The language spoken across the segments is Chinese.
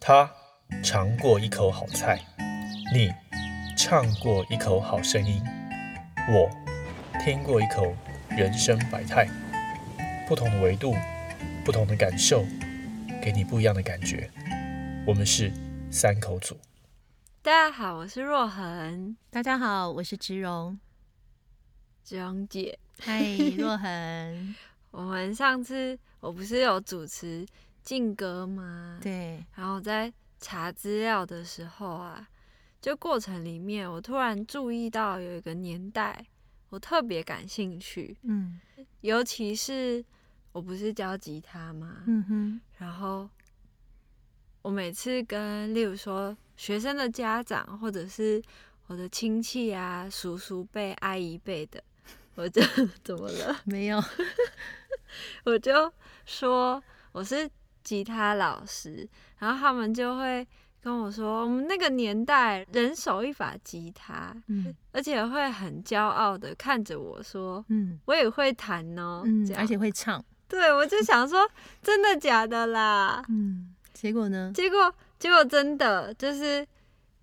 他尝过一口好菜，你唱过一口好声音，我听过一口人生百态。不同的维度，不同的感受，给你不一样的感觉。我们是三口组。大家好，我是若恒。大家好，我是植荣。植荣姐，嗨，若恒。我们上次我不是有主持劲歌吗？对。然后在查资料的时候啊，就过程里面，我突然注意到有一个年代，我特别感兴趣。嗯。尤其是。我不是教吉他吗？嗯哼。然后我每次跟，例如说学生的家长，或者是我的亲戚啊、叔叔辈、阿姨辈的，我就 怎么了？没有，我就说我是吉他老师，然后他们就会跟我说，我们那个年代人手一把吉他，嗯，而且会很骄傲的看着我说，嗯，我也会弹哦，嗯，而且会唱。对，我就想说，真的假的啦？嗯，结果呢？结果结果真的就是，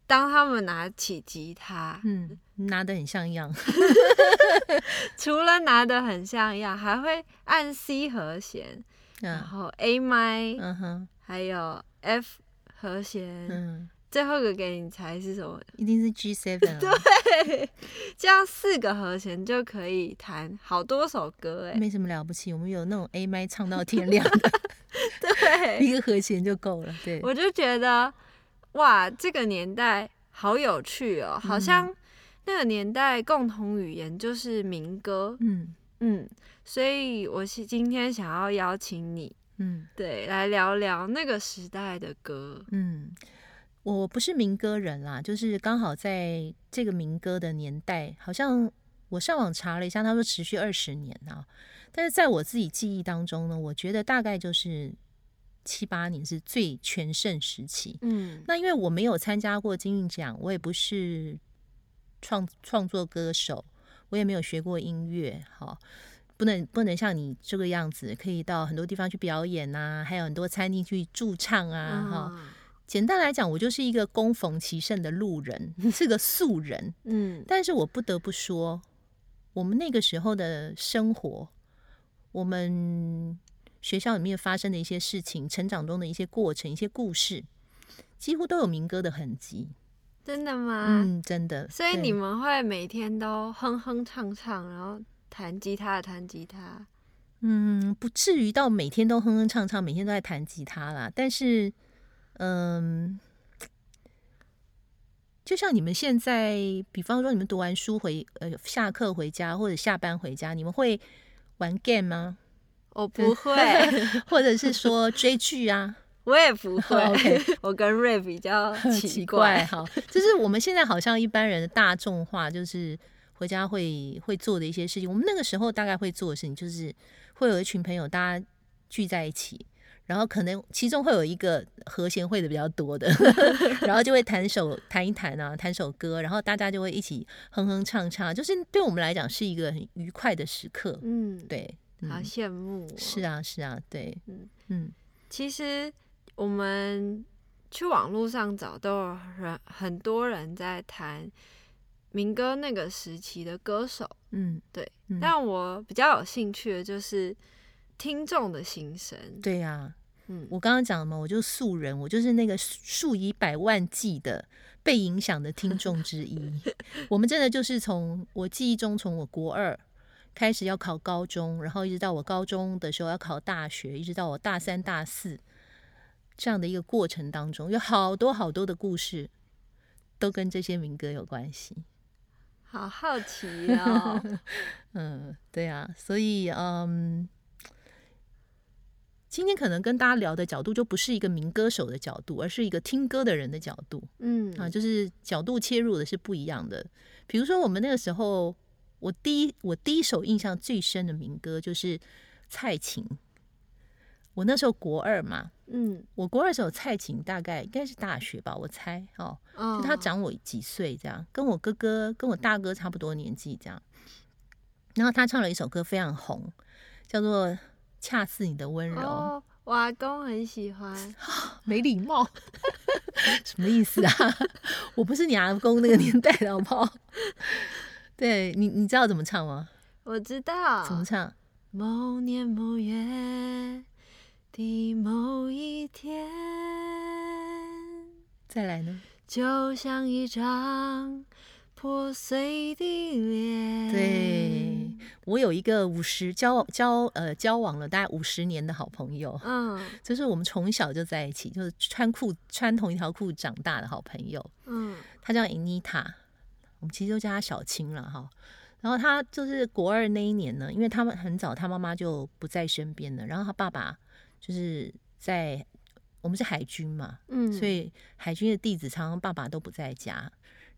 当他们拿起吉他，嗯，拿的很像样，除了拿的很像样，还会按 C 和弦，然后 A 麦，嗯哼，还有 F 和弦，嗯。最后一个给你猜是什么？一定是 G seven。对，这样四个和弦就可以弹好多首歌哎，没什么了不起。我们有那种 A 麦唱到天亮的，对，一个和弦就够了。对，我就觉得哇，这个年代好有趣哦，好像那个年代共同语言就是民歌。嗯嗯，所以我是今天想要邀请你，嗯，对，来聊聊那个时代的歌。嗯。我不是民歌人啦，就是刚好在这个民歌的年代，好像我上网查了一下，他说持续二十年啊。但是在我自己记忆当中呢，我觉得大概就是七八年是最全盛时期。嗯，那因为我没有参加过金韵奖，我也不是创创作歌手，我也没有学过音乐，好，不能不能像你这个样子，可以到很多地方去表演呐，还有很多餐厅去驻唱啊，哈。简单来讲，我就是一个供逢其盛的路人，是个素人。嗯，但是我不得不说，我们那个时候的生活，我们学校里面发生的一些事情，成长中的一些过程，一些故事，几乎都有民歌的痕迹。真的吗？嗯，真的。所以你们会每天都哼哼唱唱，然后弹吉他，弹吉他。嗯，不至于到每天都哼哼唱唱，每天都在弹吉他啦。但是。嗯，就像你们现在，比方说你们读完书回呃下课回家或者下班回家，你们会玩 game 吗？我 不会，或者是说追剧啊？我也不会。我跟瑞比较奇怪哈，就是我们现在好像一般人的大众化，就是回家会会做的一些事情。我们那个时候大概会做的事情，就是会有一群朋友大家聚在一起。然后可能其中会有一个和弦会的比较多的，然后就会弹首弹一弹啊，弹首歌，然后大家就会一起哼哼唱唱，就是对我们来讲是一个很愉快的时刻。嗯，对，好羡慕。是啊，是啊，对，嗯嗯。其实我们去网络上找，都有人很多人在弹民歌那个时期的歌手。嗯，对。但我比较有兴趣的就是。听众的心声，对呀，嗯，我刚刚讲了嘛，我就素人，我就是那个数以百万计的被影响的听众之一。我们真的就是从我记忆中，从我国二开始要考高中，然后一直到我高中的时候要考大学，一直到我大三、大四这样的一个过程当中，有好多好多的故事都跟这些民歌有关系。好好奇哦，嗯，对啊，所以嗯。今天可能跟大家聊的角度就不是一个民歌手的角度，而是一个听歌的人的角度。嗯啊，就是角度切入的是不一样的。比如说，我们那个时候，我第一我第一首印象最深的民歌就是蔡琴。我那时候国二嘛，嗯，我国二时候蔡琴大概应该是大学吧，我猜哦，就他长我几岁这样，跟我哥哥跟我大哥差不多年纪这样。然后他唱了一首歌非常红，叫做。恰似你的温柔，我阿公很喜欢。没礼貌，什么意思啊？我不是你阿公那个年代的好不好？对你，你知道怎么唱吗？我知道。怎么唱？某年某月的某一天。再来呢？就像一张。破碎的脸。对我有一个五十交往交呃交往了大概五十年的好朋友，嗯，就是我们从小就在一起，就是穿裤穿同一条裤长大的好朋友，嗯，他叫 Anita，我们其实都叫他小青了哈。然后他就是国二那一年呢，因为他们很早他妈妈就不在身边了，然后他爸爸就是在我们是海军嘛，嗯，所以海军的弟子常常爸爸都不在家。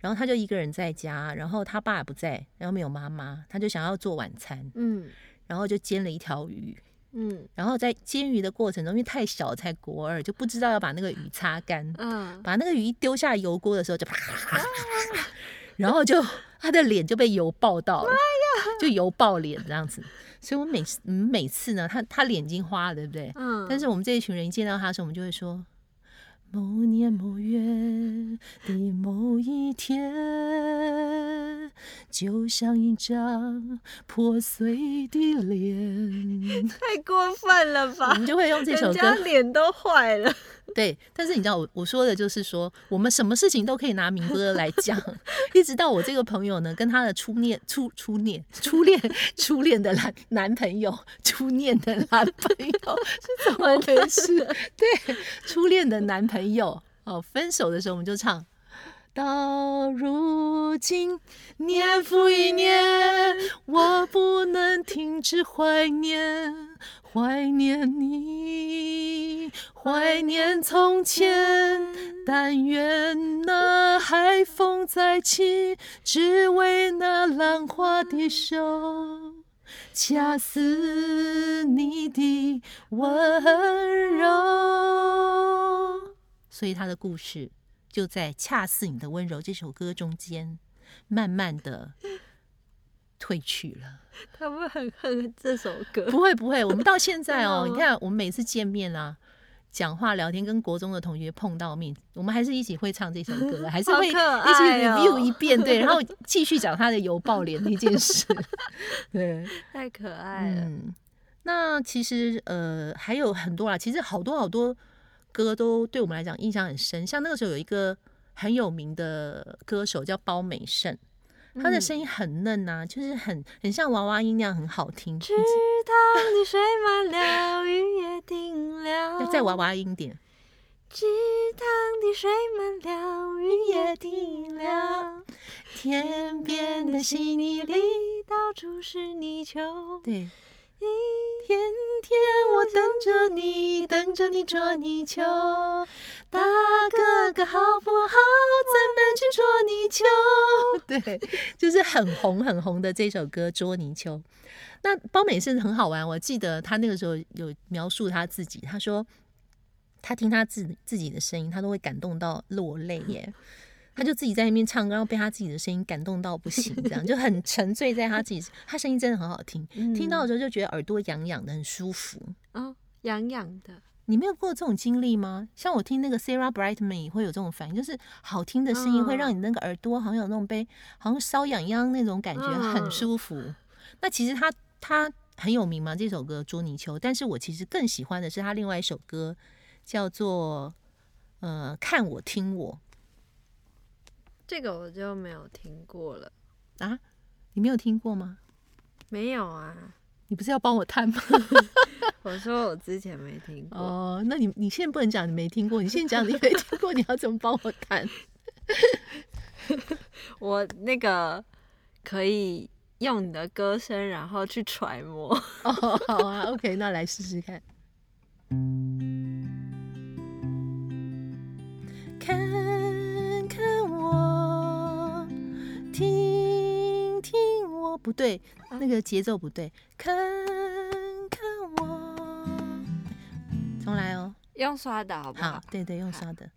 然后他就一个人在家，然后他爸不在，然后没有妈妈，他就想要做晚餐，嗯，然后就煎了一条鱼，嗯，然后在煎鱼的过程中，因为太小才国二，就不知道要把那个鱼擦干，嗯，把那个鱼一丢下油锅的时候就啪，然后就他的脸就被油爆到了，就油爆脸这样子，所以我每次每次呢，他他脸已经花了，对不对？嗯，但是我们这一群人一见到他的时候，我们就会说。某年某月的某一天，就像一张破碎的脸。太过分了吧！我们就会用这首歌，脸都坏了。对，但是你知道我我说的就是说，我们什么事情都可以拿民歌来讲。一直到我这个朋友呢，跟他的初恋、初初恋、初恋、初恋的男男朋友、初恋的男朋友 是怎么回事？对，初恋的男朋友哦，分手的时候我们就唱。到如今，年复一年，我不能停止怀念，怀念你，怀念从前。但愿那海风再起，只为那浪花的手，恰似你的温柔。所以他的故事。就在《恰似你的温柔》这首歌中间，慢慢的退去了。他们很恨这首歌？不会不会，我们到现在哦，你看我们每次见面啦、讲话聊天，跟国中的同学碰到面，我们还是一起会唱这首歌，还是会一起 review 一遍，对，然后继续讲他的油爆脸那件事。对，太可爱了。那其实呃还有很多啦，其实好多好多。歌都对我们来讲印象很深，像那个时候有一个很有名的歌手叫包美胜，他的声音很嫩呐，就是很很像娃娃音那样很好听。的水满了，雨也停了。要再娃娃音点。池塘的水满了，雨也停了。天边的稀泥里，到处是泥鳅。对。一天天我等着你，等着你捉泥鳅。大哥哥好不好？咱们去捉泥鳅。对，就是很红很红的这首歌《捉泥鳅》。那包美是很好玩，我记得他那个时候有描述他自己，他说他听他自自己的声音，他都会感动到落泪耶。他就自己在那边唱歌，然后被他自己的声音感动到不行，这样就很沉醉在他自己。他声音真的很好听，听到的时候就觉得耳朵痒痒的，很舒服。哦，痒痒的。你没有过这种经历吗？像我听那个 Sarah Brightman 会有这种反应，就是好听的声音会让你那个耳朵好像有那种被好像瘙痒痒那种感觉，很舒服。那其实他他很有名嘛，这首歌《捉泥鳅》，但是我其实更喜欢的是他另外一首歌，叫做呃看我听我。这个我就没有听过了啊！你没有听过吗？没有啊！你不是要帮我探吗？我说我之前没听过哦。那你你现在不能讲你没听过，你现在讲你没听过，你要怎么帮我探？我那个可以用你的歌声，然后去揣摩。哦，好啊，OK，那来试试看。看看我。听听我不对，那个节奏不对。看看我，重来哦。用刷的好不好？好，对对，用刷的。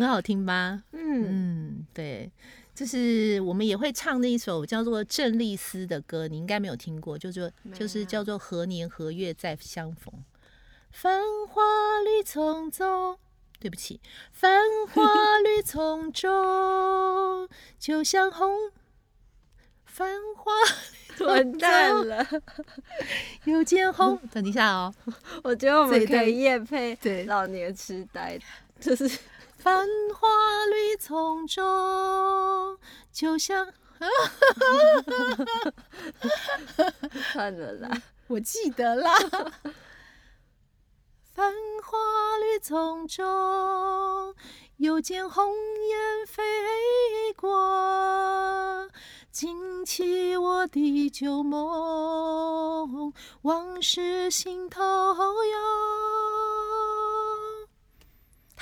很好听吧？嗯嗯，对，就是我们也会唱那一首叫做郑丽丝的歌，你应该没有听过，就说没就是叫做何年何月再相逢，繁花绿丛中。对不起，繁花绿丛中，就像红。繁花完蛋了，又见红。等一下哦，我觉得我们可以夜配对老年痴呆，就是繁花绿丛中，就像 算了啦。我记得啦。繁花绿丛中，又见红雁飞过，惊起我的旧梦，往事心头有。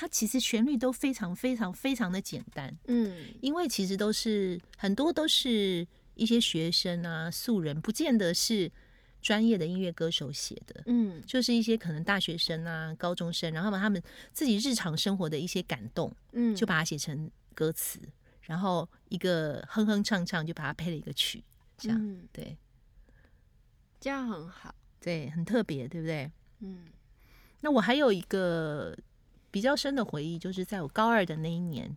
它其实旋律都非常非常非常的简单，嗯。因为其实都是很多都是一些学生啊、素人，不见得是专业的音乐歌手写的，嗯。就是一些可能大学生啊、高中生，然后把他们自己日常生活的一些感动，嗯，就把它写成歌词，然后一个哼哼唱唱就把它配了一个曲，这样、嗯，对这样很好。对，很特别，对不对？嗯。那我还有一个比较深的回忆，就是在我高二的那一年，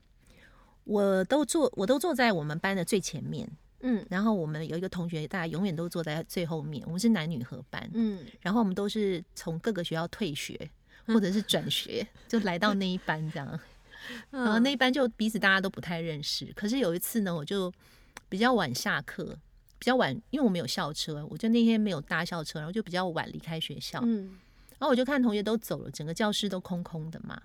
我都坐我都坐在我们班的最前面，嗯然后我们有一个同学，大家永远都坐在最后面。我们是男女合班，嗯然后我们都是从各个学校退学或者是转学，就来到那一班这样。然后嗯那一班就彼此大家都不太认识。可是有一次呢，我就比较晚下课，比较晚，因为我们有校车，我就那天没有搭校车，然后就比较晚离开学校。嗯然后我就看同学都走了，整个教室都空空的嘛。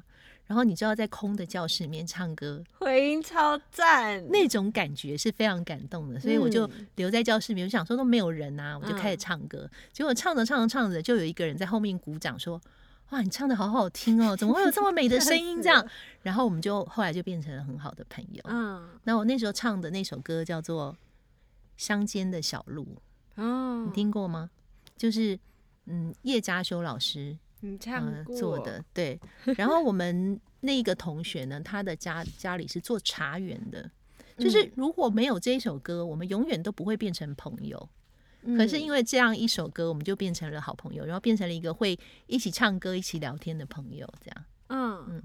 然后你知道，在空的教室里面唱歌，回音超赞，那种感觉是非常感动的，所以我就嗯留在教室里面，我想说都没有人啊，我就开始嗯唱歌。结果唱着唱着唱着，就有一个人在后面鼓掌说：“哇，你唱的好好听哦，怎么会有这么美的声音？”这样，然后我们就后来就变成了很好的朋友。嗯那我那时候唱的那首歌叫做《乡间的小路》，哦，你听过吗？就是嗯，叶嘉修老师你唱呃做的，对。然后我们那个同学呢，他的家家里是做茶园的，就是嗯如果没有这一首歌，我们永远都不会变成朋友。可是因为为这样一首歌，我们就变成了好朋友，然后变成了一个会一起唱歌、一起聊天的朋友。这样，嗯嗯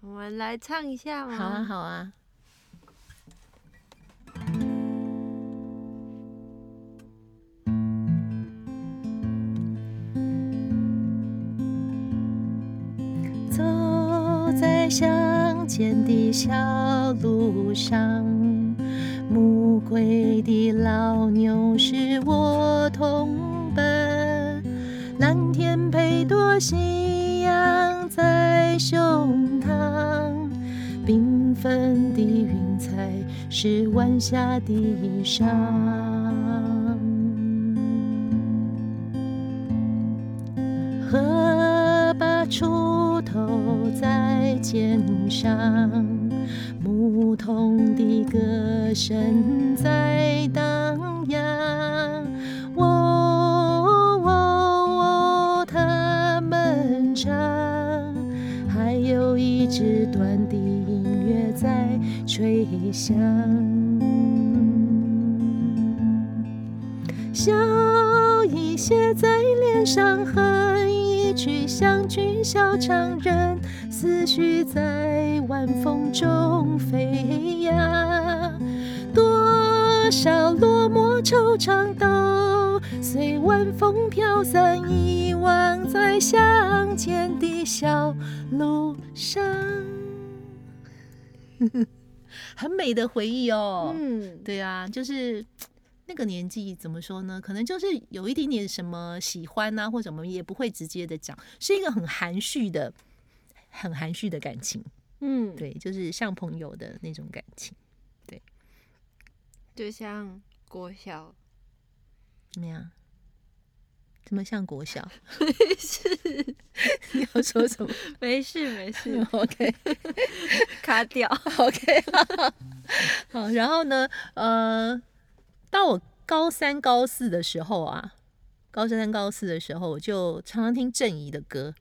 我们来唱一下吗？好啊，好啊。走在乡间的小路上，暮归的老牛是我同伴，蓝天配朵夕阳在胸膛，缤纷的云彩是晚霞的衣裳。河把锄头在肩上，牧童的歌声在荡漾。喔喔喔，他们唱，还有一支短笛音乐在吹响。笑意写在脸上，哼一曲乡居小唱，任思绪在晚风中飞扬。多多少落寞惆怅，都随晚风飘散，遗忘在乡间的小路上。很美的回忆哦。嗯，对啊，就是那个年纪，怎么说呢？可能就是有一点点什么喜欢啊，或什么，也不会直接的讲，是一个很含蓄的、很含蓄的感情。嗯，对，就是像朋友的那种感情。对，就像国小，怎么样？怎么像国小？没事，你要说什么？没 事没事。OK，卡掉。OK，好。然后呢？呃，到我高三、高四的时候啊，高三、高四的时候，我就常常听郑怡的歌。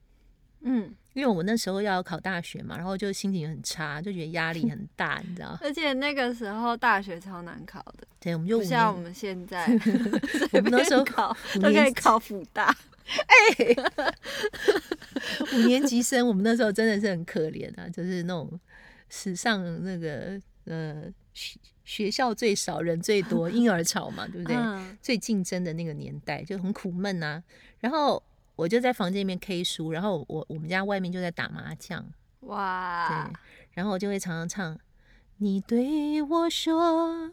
嗯。因为我那时候要考大学嘛，然后就心情很差，就觉得压力很大，你知道而且那个时候大学超难考的，对，我们就不像我们现在，我们那时候考都可以考复大。哎，五年级生，我们那时候真的是很可怜啊，就是那种史上那个呃学 学校最少人最多婴儿潮嘛，对不对？最竞争的那个年代就很苦闷啊，然后。我就在房间里面 K 书，然后我我们家外面就在打麻将，哇，对，然后我就会常常唱。你对我说，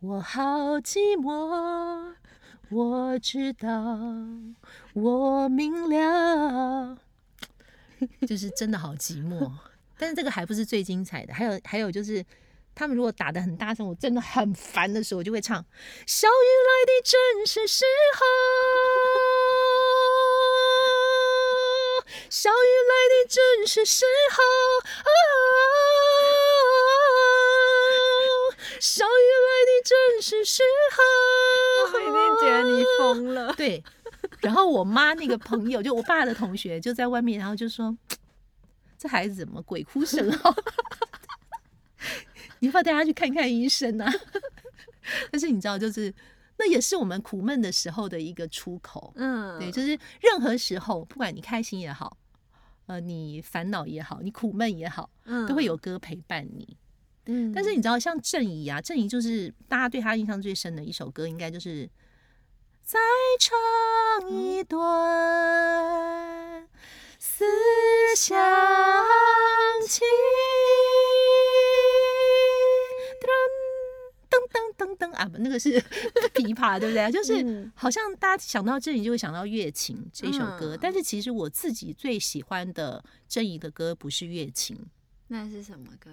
我好寂寞，我知道，我明了，就是真的好寂寞。但是这个还不是最精彩的，还有还有就是，他们如果打的很大声，我真的很烦的时候，我就会唱。小雨来的正是时候。小雨来的正是时候，啊小雨来的正是时候。我已经觉得你疯了。对，然后我妈那个朋友，就我爸的同学，就在外面，然后就说：“这孩子怎么鬼哭神嚎？你要不要带他去看看医生啊？” 但是你知道，就是。那也是我们苦闷的时候的一个出口，嗯，对，就是任何时候，不管你开心也好，呃，你烦恼也好，你苦闷也好，嗯，都会有歌陪伴你，嗯。但是你知道，像郑怡啊，郑怡就是大家对他印象最深的一首歌，应该就是再唱一段思乡情。噔噔噔啊，不，那个是 琵琶，对不对？就是好像大家想到郑怡就会想到《月琴》这首歌，但是其实我自己最喜欢的郑怡的歌不是《月琴》，那是什么歌？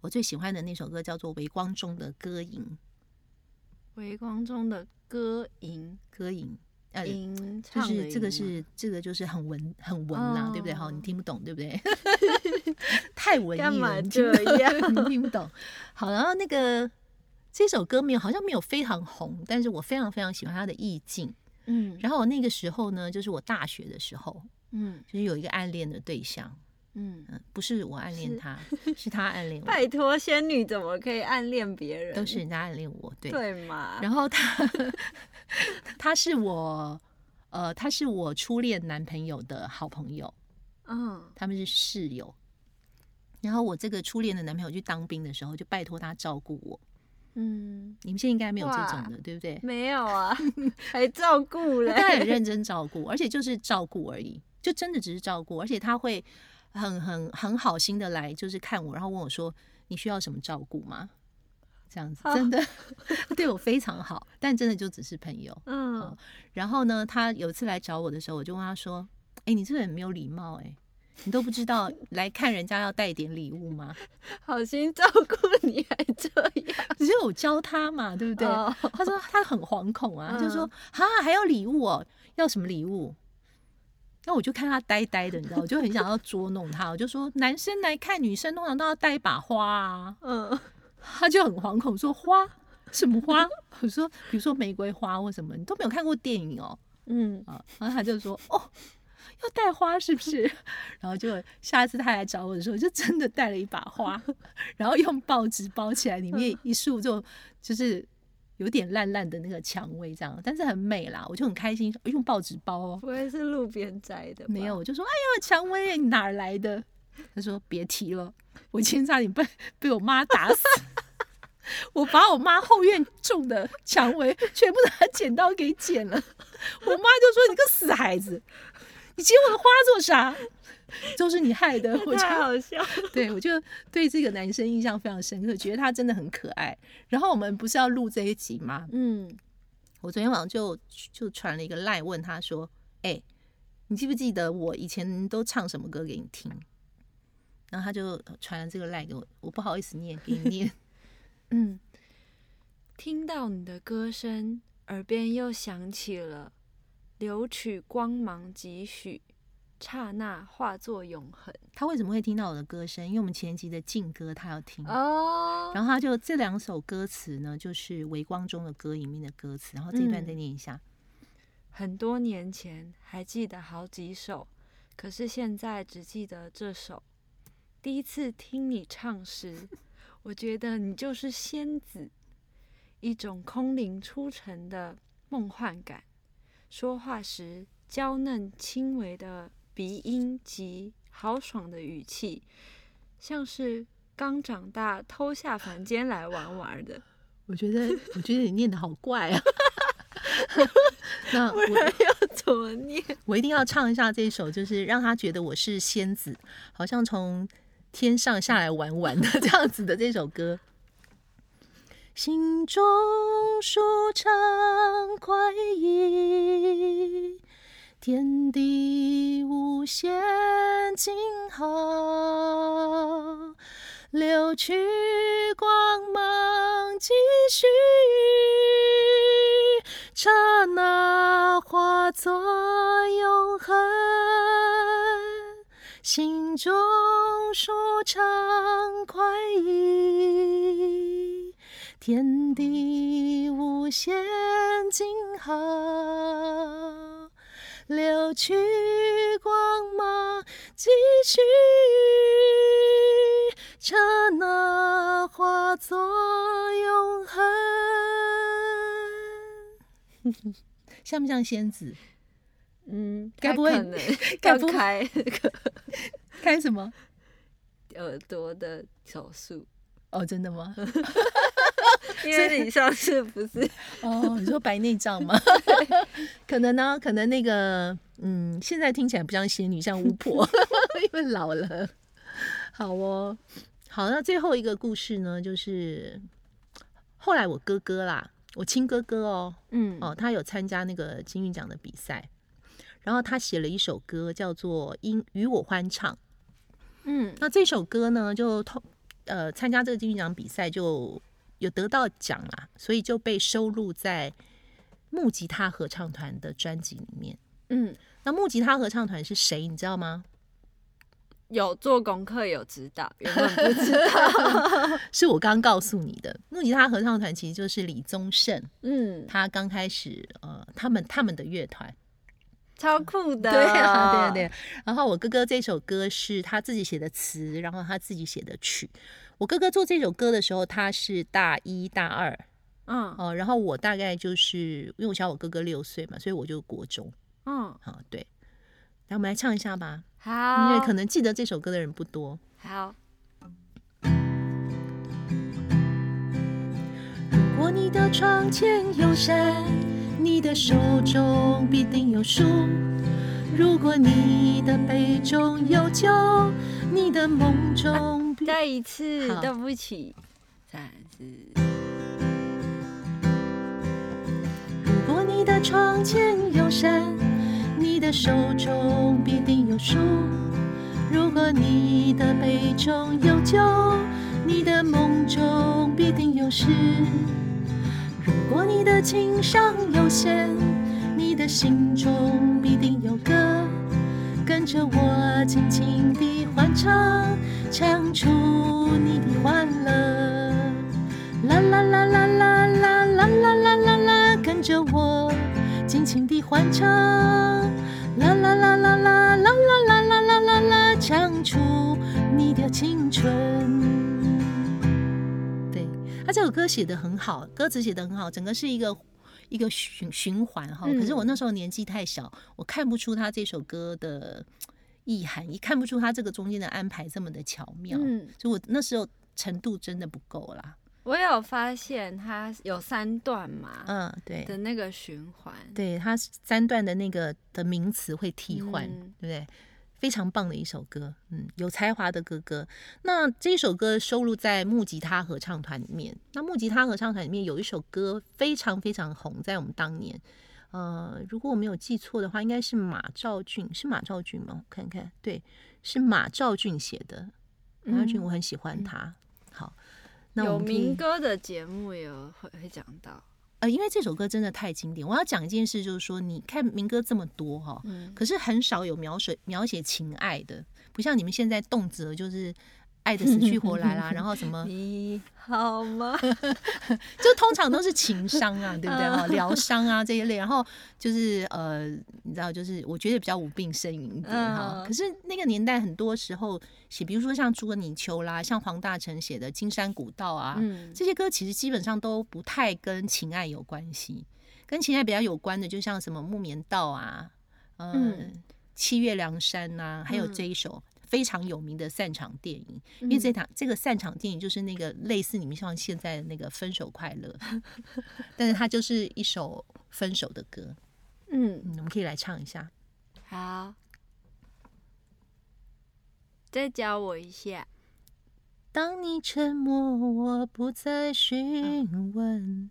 我最喜欢的那首歌叫做《微光中的歌吟》。微光中的歌吟，歌吟，呃，就是这个是这个就是很文很文啦，对不对？好，你听不懂，对不对？太文艺了，这样 你听不懂。好，然后那个。这首歌没有，好像没有非常红，但是我非常非常喜欢它的意境。嗯，然后我那个时候呢，就是我大学的时候，嗯，就是有一个暗恋的对象，嗯嗯，不是我暗恋他，是他暗恋我。拜托，仙女怎么可以暗恋别人？都是人家暗恋我，对对嘛。然后他，他是我，呃，他是我初恋男朋友的好朋友，嗯，他们是室友。然后我这个初恋的男朋友去当兵的时候，就拜托他照顾我。嗯，你们现在应该没有这种的，对不对？没有啊，还照顾嘞，他很认 真照顾，而且就是照顾而已，就真的只是照顾，而且他会很很很好心的来，就是看我，然后问我说：“你需要什么照顾吗？”这样子真的 对我非常好，但真的就只是朋友。嗯，然后呢，他有次来找我的时候，我就问他说：“哎，你这个人没有礼貌，哎。”你都不知道来看人家要带点礼物吗？好心照顾你还这样，只是我教他嘛，对不对？他说他很惶恐啊，就说啊还要礼物哦，要什么礼物？那我就看他呆呆的，你知道，我就很想要捉弄他，我就说男生来看女生通常都要带一把花啊，嗯，他就很惶恐，说花什么花？我说比如说玫瑰花或什么，你都没有看过电影哦，嗯啊，然后他就说哦。要带花是不是？然后就下次他来找我的时候，就真的带了一把花，然后用报纸包起来，里面一束就就是有点烂烂的那个蔷薇这样，但是很美啦，我就很开心，用报纸包哦。不会是路边摘的？没有，我就说哎呀，蔷薇你哪来的？他说别提了，我今天差点被被我妈打死。我把我妈后院种的蔷薇全部拿剪刀给剪了。我妈就说：“你个死孩子，你接我的花做啥？都是你害的。”我太好笑。对，我就对这个男生印象非常深刻，觉得他真的很可爱。然后我们不是要录这一集吗？嗯，我昨天晚上就就传了一个赖问他说：“哎，你记不记得我以前都唱什么歌给你听？”然后他就传了这个赖给我，我不好意思念给你念。嗯，听到你的歌声，耳边又响起了留取光芒几许，刹那化作永恒。他为什么会听到我的歌声？因为我们前集的劲歌他要听哦。然后他就这两首歌词呢，就是《微光中的歌》里面的歌词。然后这一段再念一下。很多年前还记得好几首，可是现在只记得这首。第一次听你唱时，我觉得你就是仙子，一种空灵出尘的梦幻感。说话时娇嫩轻微的鼻音及豪爽的语气，像是刚长大偷下凡间来玩玩的。我觉得，我觉得你念的好怪啊！那我要怎么念？我一定要唱一下这首，就是让他觉得我是仙子，好像从。天上下来玩玩的这样子的这首歌，心中舒畅快意，天地无限静好，流去光芒继续，刹那化作永恒，心中。舒畅快意，天地无限静好，流去光芒继续，刹那化作永恒。像不像仙子？嗯，该不会 该不开 开什么？耳朵的手术哦，真的吗？因为你上次不是哦，你说白内障吗？可能呢，可能那个嗯，现在听起来不像仙女，像巫婆，因为老了。好哦，好，那最后一个故事呢，就是后来我哥哥啦，我亲哥哥哦，嗯，哦，他有参加那个金韵奖的比赛，然后他写了一首歌，叫做《因与我欢唱》。嗯，那这首歌呢，就通呃参加这个金曲奖比赛就有得到奖啦，所以就被收录在木吉他合唱团的专辑里面。嗯，那木吉他合唱团是谁？你知道吗？有做功课，有指导，原本不知道，是我刚告诉你的。木吉他合唱团其实就是李宗盛，嗯，他刚开始呃，他们他们的乐团。超酷的，对啊，对对。然后我哥哥这首歌是他自己写的词，然后他自己写的曲。我哥哥做这首歌的时候，他是大一大二，嗯哦，然后我大概就是因为我小我哥哥六岁嘛，所以我就国中，嗯，好对。来，我们来唱一下吧。好，因为可能记得这首歌的人不多。好。如果你的窗前有山。你的手中必定有书，如果你的杯中有酒，你的梦中再一次，对不起，再次。如果你的窗前有山，你的手中必定有书，如果你的杯中有酒，你的梦中必定有诗。如果你的情商有限，你的心中必定有歌，跟着我轻轻地欢唱，唱出你的欢乐。啦啦啦啦啦啦啦啦啦啦啦，跟着我尽情地欢唱，啦啦啦啦啦啦啦啦啦啦啦啦，唱出你的青春。对他这首歌写的很好，歌词写的很好，整个是一个一个循循环哈。可是我那时候年纪太小，我看不出他这首歌的意涵，也看不出他这个中间的安排这么的巧妙。嗯，所以我那时候程度真的不够啦。我有发现他有三段嘛，嗯，对的那个循环，对，他三段的那个的名词会替换，对不对？非常棒的一首歌，嗯，有才华的哥哥。那这首歌收录在木吉他合唱团里面。那木吉他合唱团里面有一首歌非常非常红，在我们当年，呃，如果我没有记错的话，应该是马兆俊，是马兆俊吗？我看看，对，是马兆俊写的。马兆俊，我很喜欢他。好，那有民歌的节目有会会讲到。呃，因为这首歌真的太经典，我要讲一件事，就是说，你看民歌这么多哈，可是很少有描写描写情爱的，不像你们现在动辄就是。爱的死去活来啦，然后什么你好吗？就通常都是情伤啊，对不对？哈，疗伤啊这一类，然后就是呃，你知道，就是我觉得比较无病呻吟一点哈。可是那个年代很多时候写，比如说像《朱格尼秋》啦，像黄大成写的《金山古道》啊，这些歌其实基本上都不太跟情爱有关系。跟情爱比较有关的，就像什么《木棉道》啊，嗯，《七月凉山》呐，还有这一首。非常有名的散场电影，因为这场这个散场电影就是那个类似你们像现在的那个《分手快乐》，但是它就是一首分手的歌。嗯，我们可以来唱一下。好，再教我一下。当你沉默，我不再询问。你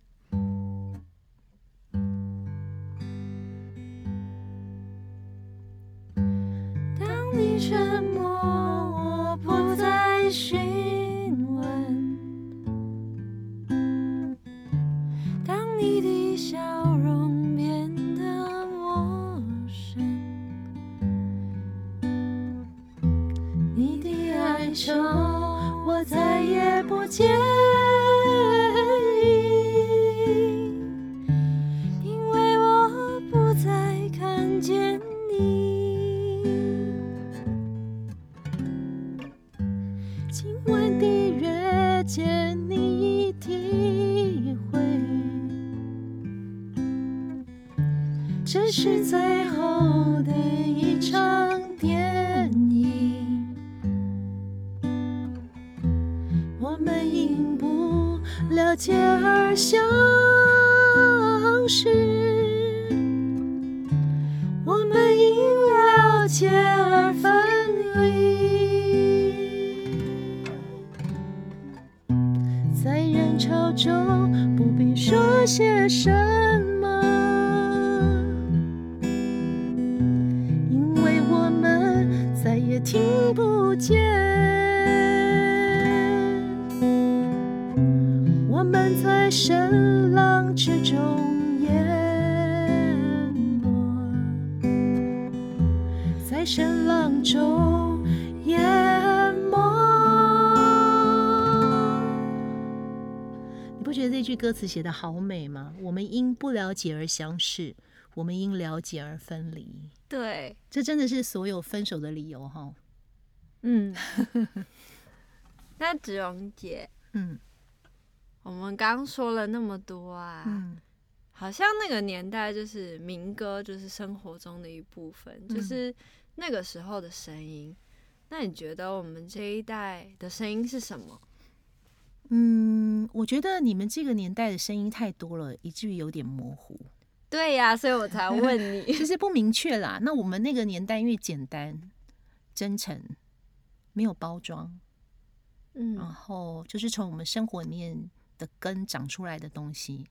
沉默，我不再询问。当你的笑在人潮中不必说些什么。因为我们再也听不见，我们在声浪之中淹没，在声浪中这句歌词写的好美吗？我们因不了解而相识，我们因了解而分离。对，这真的是所有分手的理由哈。嗯，那子荣姐，嗯，我们刚说了那么多啊，嗯，好像那个年代就是民歌，就是生活中的一部分，就是那个时候的声音。那你觉得我们这一代的声音是什么？嗯，我觉得你们这个年代的声音太多了，以至于有点模糊。对呀，所以我才问你，其实不明确啦。那我们那个年代因为简单、真诚，没有包装，嗯，然后就是从我们生活里面的根长出来的东西，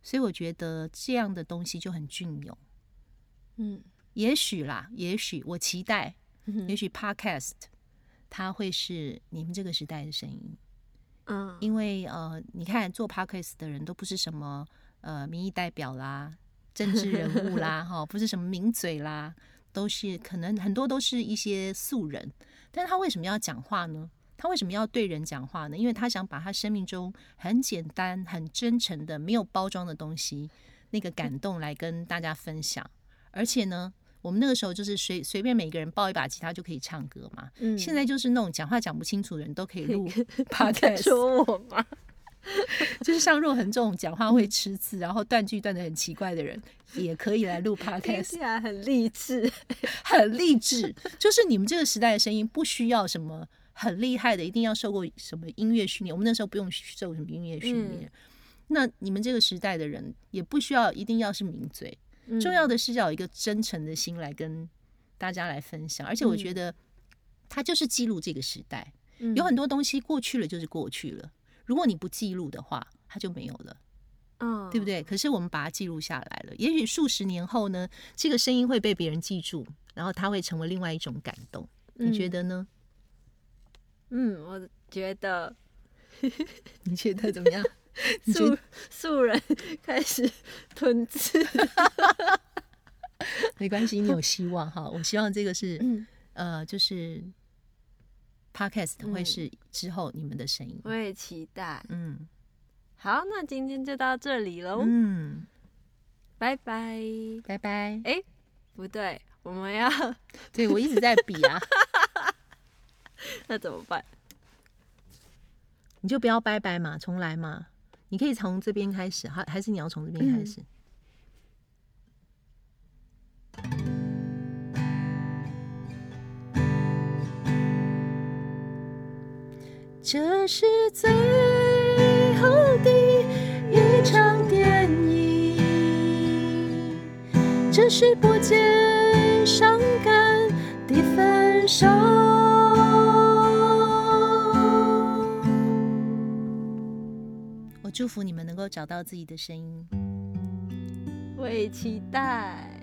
所以我觉得这样的东西就很隽永。嗯，也许啦，也许我期待，也许 Podcast 它会是你们这个时代的声音。嗯，因为呃，你看做 Podcast 的人都不是什么呃民意代表啦。政治人物啦，哈，不是什么名嘴啦，都是可能很多都是一些素人，但是他为什么要讲话呢？他为什么要对人讲话呢？因为他想把他生命中很简单、很真诚的、没有包装的东西，那个感动来跟大家分享。而且呢，我们那个时候就是随随便每个人抱一把吉他就可以唱歌嘛。嗯，现在就是那种讲话讲不清楚的人都可以录 podcast，说我吗？就是像若恒这种讲话会吃字，然后断句断的很奇怪的人，也可以来录 podcast，听起来很励志，很励志。就是你们这个时代的声音，不需要什么很厉害的，一定要受过什么音乐训练。我们那时候不用受什么音乐训练。那你们这个时代的人也不需要一定要是名嘴，重要的是要有一个真诚的心来跟大家来分享。而且我觉得它就是记录这个时代，有很多东西过去了就是过去了。如果你不记录的话，它就没有了，嗯，对不对？可是我们把它记录下来了，也许数十年后呢，这个声音会被别人记住，然后它会成为另外一种感动。你觉得呢？嗯，我觉得，你觉得怎么样？素素人 开始吞字，没关系，你有希望哈。我希望这个是呃，就是 podcast 会是之后你们的声音，我也期待。嗯，好，那今天就到这里喽。嗯，拜拜，拜拜。哎，不对，我们要对我一直在比啊，那怎么办？你就不要拜拜嘛，重来嘛。你可以从这边开始，还还是你要从这边开始？这是最后的一场电影，这是不见伤感的分手。祝福你们能够找到自己的声音，我也期待。